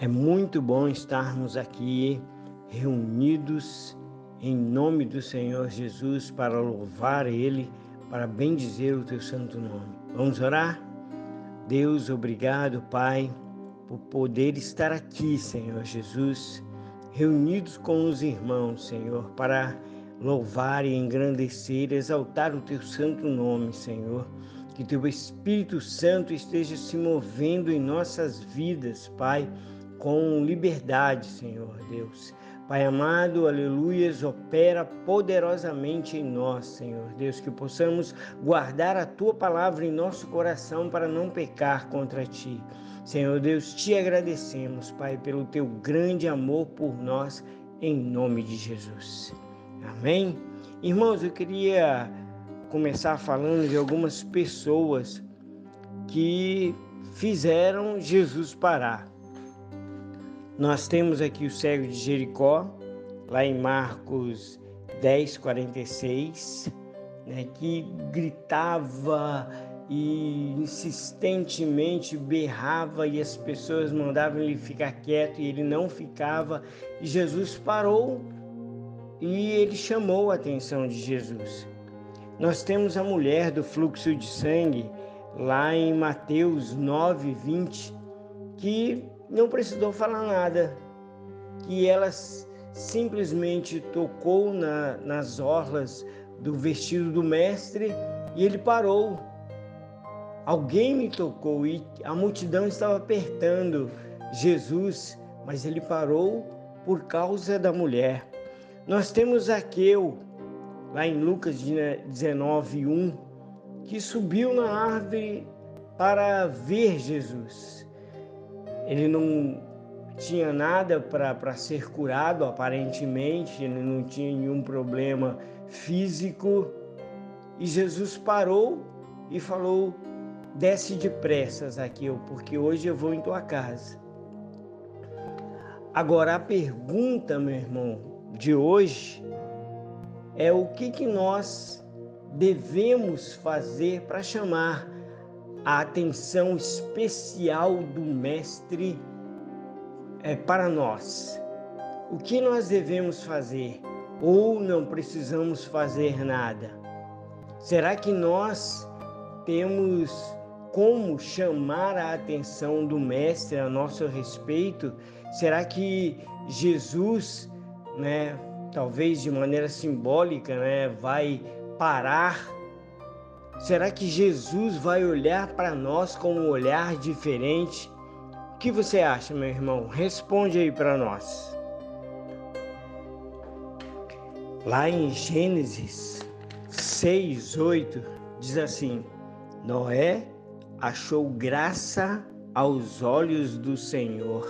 É muito bom estarmos aqui reunidos em nome do Senhor Jesus para louvar Ele, para bendizer o Teu santo nome. Vamos orar? Deus, obrigado, Pai, por poder estar aqui, Senhor Jesus, reunidos com os irmãos, Senhor, para louvar e engrandecer, exaltar o Teu santo nome, Senhor. Que Teu Espírito Santo esteja se movendo em nossas vidas, Pai com liberdade, Senhor Deus. Pai amado, aleluias, opera poderosamente em nós, Senhor Deus, que possamos guardar a tua palavra em nosso coração para não pecar contra ti. Senhor Deus, te agradecemos, Pai, pelo teu grande amor por nós, em nome de Jesus. Amém? Irmãos, eu queria começar falando de algumas pessoas que fizeram Jesus parar. Nós temos aqui o cego de Jericó, lá em Marcos 10, 46, né, que gritava e insistentemente berrava e as pessoas mandavam ele ficar quieto e ele não ficava. E Jesus parou e ele chamou a atenção de Jesus. Nós temos a mulher do fluxo de sangue lá em Mateus 9, 20, que não precisou falar nada, que ela simplesmente tocou na, nas orlas do vestido do mestre e ele parou. Alguém me tocou e a multidão estava apertando Jesus, mas ele parou por causa da mulher. Nós temos Aqueu, lá em Lucas 19, 1, que subiu na árvore para ver Jesus ele não tinha nada para ser curado, aparentemente, ele não tinha nenhum problema físico. E Jesus parou e falou: Desce depressa, Zaqueu, porque hoje eu vou em tua casa. Agora, a pergunta, meu irmão, de hoje é o que, que nós devemos fazer para chamar a atenção especial do Mestre é para nós. O que nós devemos fazer ou não precisamos fazer nada? Será que nós temos como chamar a atenção do Mestre a nosso respeito? Será que Jesus, né, talvez de maneira simbólica, né, vai parar Será que Jesus vai olhar para nós com um olhar diferente? O que você acha, meu irmão? Responde aí para nós. Lá em Gênesis 6, 8, diz assim: Noé achou graça aos olhos do Senhor.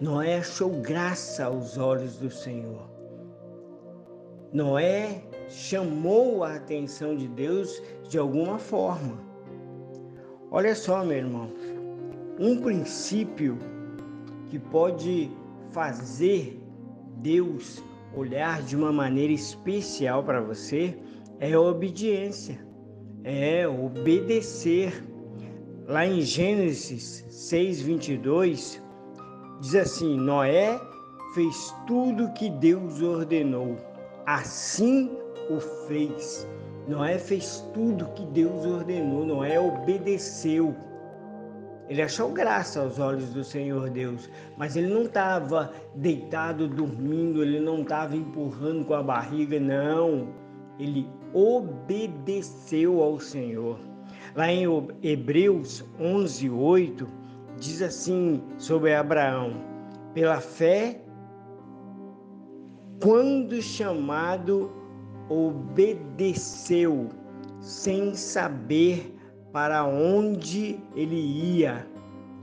Noé achou graça aos olhos do Senhor. Noé chamou a atenção de Deus de alguma forma. Olha só, meu irmão, um princípio que pode fazer Deus olhar de uma maneira especial para você é a obediência, é obedecer. Lá em Gênesis 6:22 diz assim: Noé fez tudo que Deus ordenou. Assim o fez. Noé fez tudo que Deus ordenou, Noé obedeceu. Ele achou graça aos olhos do Senhor Deus, mas ele não estava deitado dormindo, ele não estava empurrando com a barriga, não. Ele obedeceu ao Senhor. Lá em Hebreus 11, 8, diz assim sobre Abraão: pela fé, quando chamado, obedeceu sem saber para onde ele ia.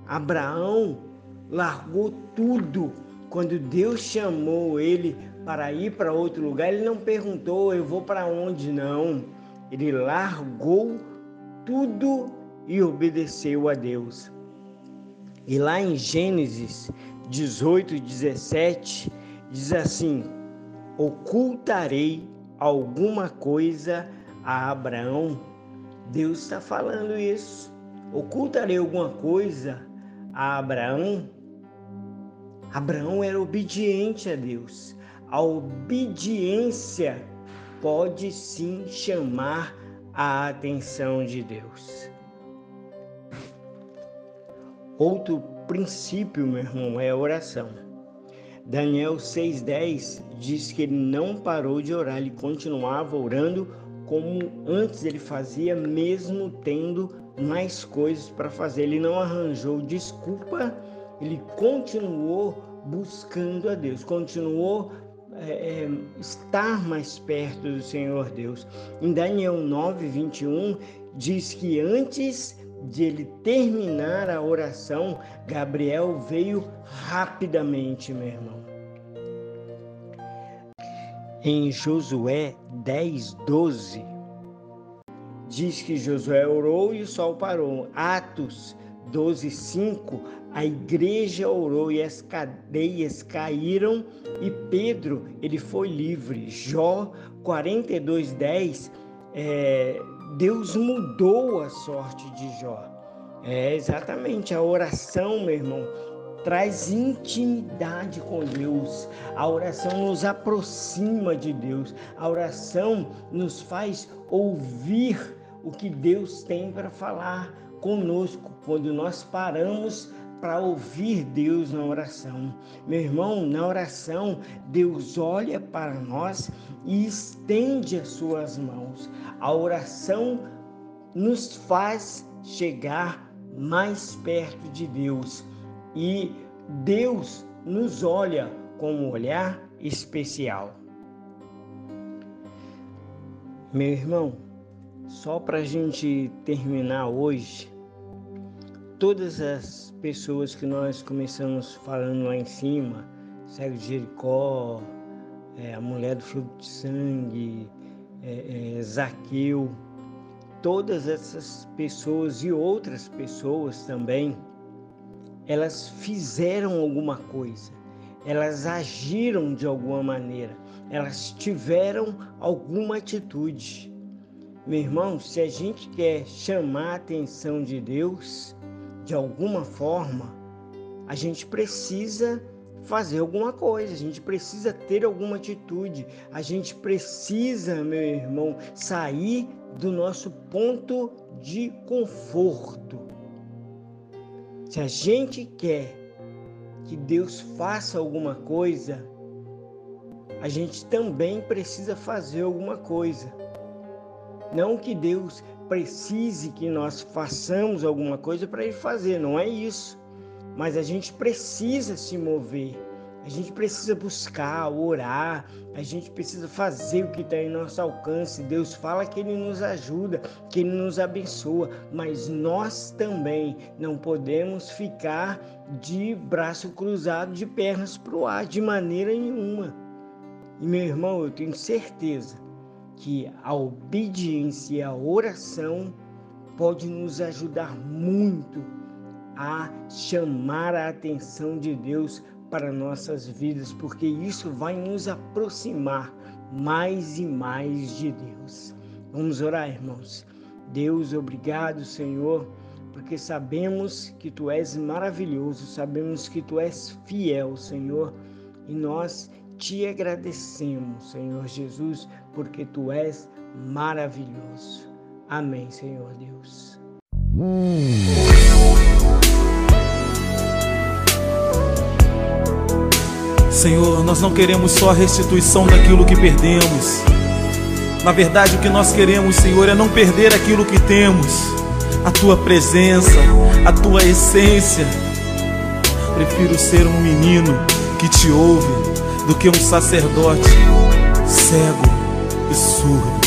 Abraão largou tudo. Quando Deus chamou ele para ir para outro lugar, ele não perguntou: Eu vou para onde? Não. Ele largou tudo e obedeceu a Deus. E lá em Gênesis 18, 17, diz assim: Ocultarei alguma coisa a Abraão. Deus está falando isso. Ocultarei alguma coisa a Abraão, Abraão era obediente a Deus. A obediência pode sim chamar a atenção de Deus. Outro princípio, meu irmão, é a oração. Daniel 6,10 diz que ele não parou de orar, ele continuava orando como antes ele fazia, mesmo tendo mais coisas para fazer. Ele não arranjou desculpa, ele continuou buscando a Deus, continuou é, é, estar mais perto do Senhor Deus. Em Daniel 9, 21, diz que antes de ele terminar a oração, Gabriel veio rapidamente, meu irmão. Em Josué 10, 12, diz que Josué orou e o sol parou. Atos 12, 5, a igreja orou e as cadeias caíram e Pedro ele foi livre. Jó 42, 10, é, Deus mudou a sorte de Jó. É exatamente a oração, meu irmão, traz intimidade com Deus. A oração nos aproxima de Deus. A oração nos faz ouvir o que Deus tem para falar conosco quando nós paramos para ouvir Deus na oração. Meu irmão, na oração, Deus olha para nós e estende as suas mãos. A oração nos faz chegar mais perto de Deus e Deus nos olha com um olhar especial. Meu irmão, só para a gente terminar hoje, todas as pessoas que nós começamos falando lá em cima, cego de Jericó, é, a mulher do fluxo de sangue, é, é, Zaqueu, todas essas pessoas e outras pessoas também, elas fizeram alguma coisa, elas agiram de alguma maneira, elas tiveram alguma atitude. Meu irmão, se a gente quer chamar a atenção de Deus de alguma forma, a gente precisa fazer alguma coisa, a gente precisa ter alguma atitude, a gente precisa, meu irmão, sair do nosso ponto de conforto. Se a gente quer que Deus faça alguma coisa, a gente também precisa fazer alguma coisa. Não que Deus precise que nós façamos alguma coisa para Ele fazer, não é isso. Mas a gente precisa se mover, a gente precisa buscar, orar, a gente precisa fazer o que está em nosso alcance. Deus fala que Ele nos ajuda, que Ele nos abençoa, mas nós também não podemos ficar de braço cruzado, de pernas para o ar, de maneira nenhuma. E meu irmão, eu tenho certeza que a obediência e a oração pode nos ajudar muito a chamar a atenção de Deus para nossas vidas, porque isso vai nos aproximar mais e mais de Deus. Vamos orar, irmãos. Deus, obrigado, Senhor, porque sabemos que tu és maravilhoso, sabemos que tu és fiel, Senhor, e nós te agradecemos, Senhor Jesus, porque tu és maravilhoso. Amém, Senhor Deus. Senhor, nós não queremos só a restituição daquilo que perdemos. Na verdade, o que nós queremos, Senhor, é não perder aquilo que temos, a tua presença, a tua essência. Prefiro ser um menino que te ouve do que um sacerdote cego e surdo.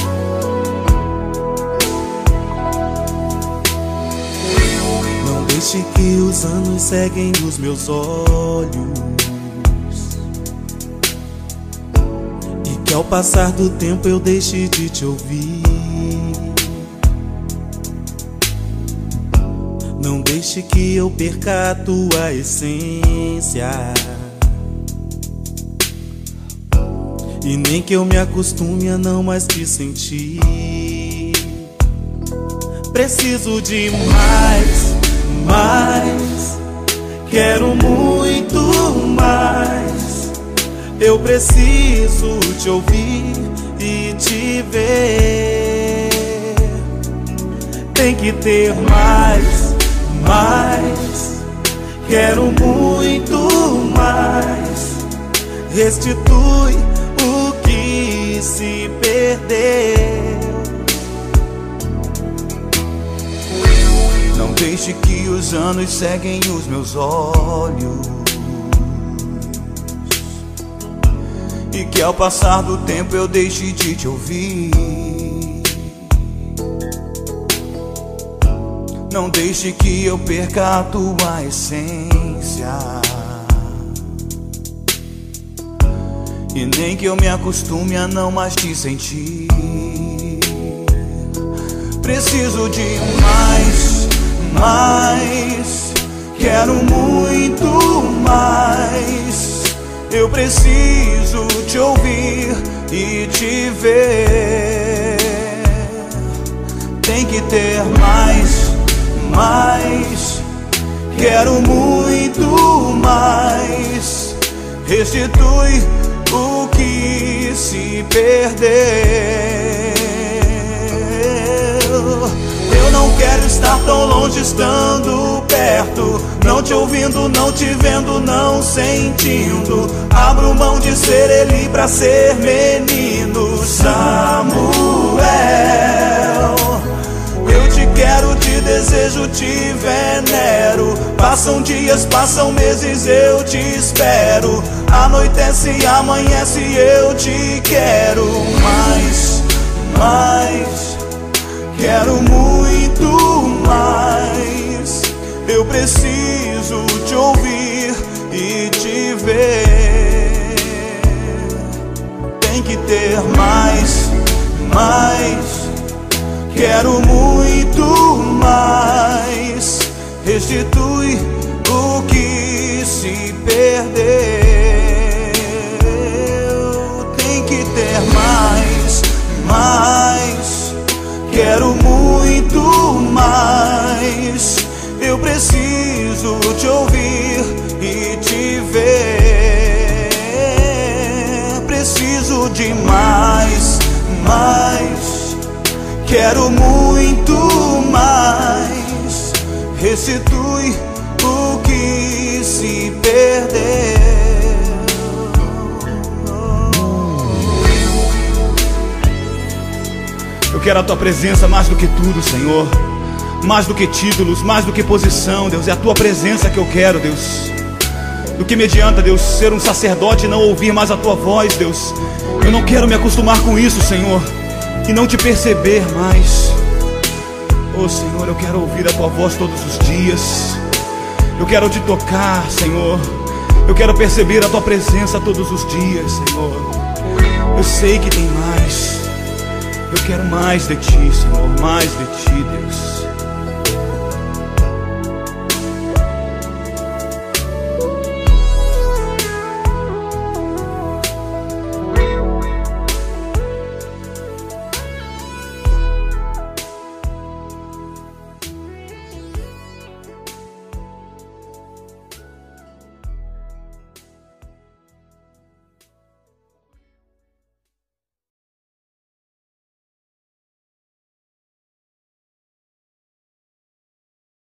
Não deixe que os anos seguem os meus olhos. Que ao passar do tempo eu deixe de te ouvir. Não deixe que eu perca a tua essência. E nem que eu me acostume a não mais te sentir. Preciso de mais, mais quero muito mais. Eu preciso te ouvir e te ver. Tem que ter mais, mais. Quero muito mais. Restitui se perdeu. Não deixe que os anos seguem os meus olhos. E que ao passar do tempo eu deixe de te ouvir. Não deixe que eu perca a tua essência. E nem que eu me acostume a não mais te sentir. Preciso de mais, mais. Quero muito mais. Eu preciso te ouvir e te ver. Tem que ter mais, mais. Quero muito mais. Restitui o que se perdeu. Eu não quero estar tão longe estando perto. Não te ouvindo, não te vendo, não sentindo. Abro mão de ser ele pra ser menino. Samuel, eu te quero, desejo, te venero. Passam dias, passam meses, eu te espero. Anoitece amanhece, eu te quero mais, mais. Quero muito mais. Eu preciso te ouvir e te ver. Tem que ter mais, mais. Quero muito mais. Restitui o que se perdeu. Tem que ter mais, mais. Quero muito mais. Eu preciso te ouvir e te ver. Preciso de mais, mais. Quero muito mais. Restitui o que se perdeu. Eu quero a tua presença mais do que tudo, Senhor. Mais do que títulos, mais do que posição, Deus. É a tua presença que eu quero, Deus. Do que me adianta, Deus, ser um sacerdote e não ouvir mais a tua voz, Deus. Eu não quero me acostumar com isso, Senhor. E não te perceber mais. Oh, Senhor, eu quero ouvir a tua voz todos os dias. Eu quero te tocar, Senhor. Eu quero perceber a tua presença todos os dias, Senhor. Eu sei que tem mais. Eu quero mais de ti, Senhor, mais de ti, Deus.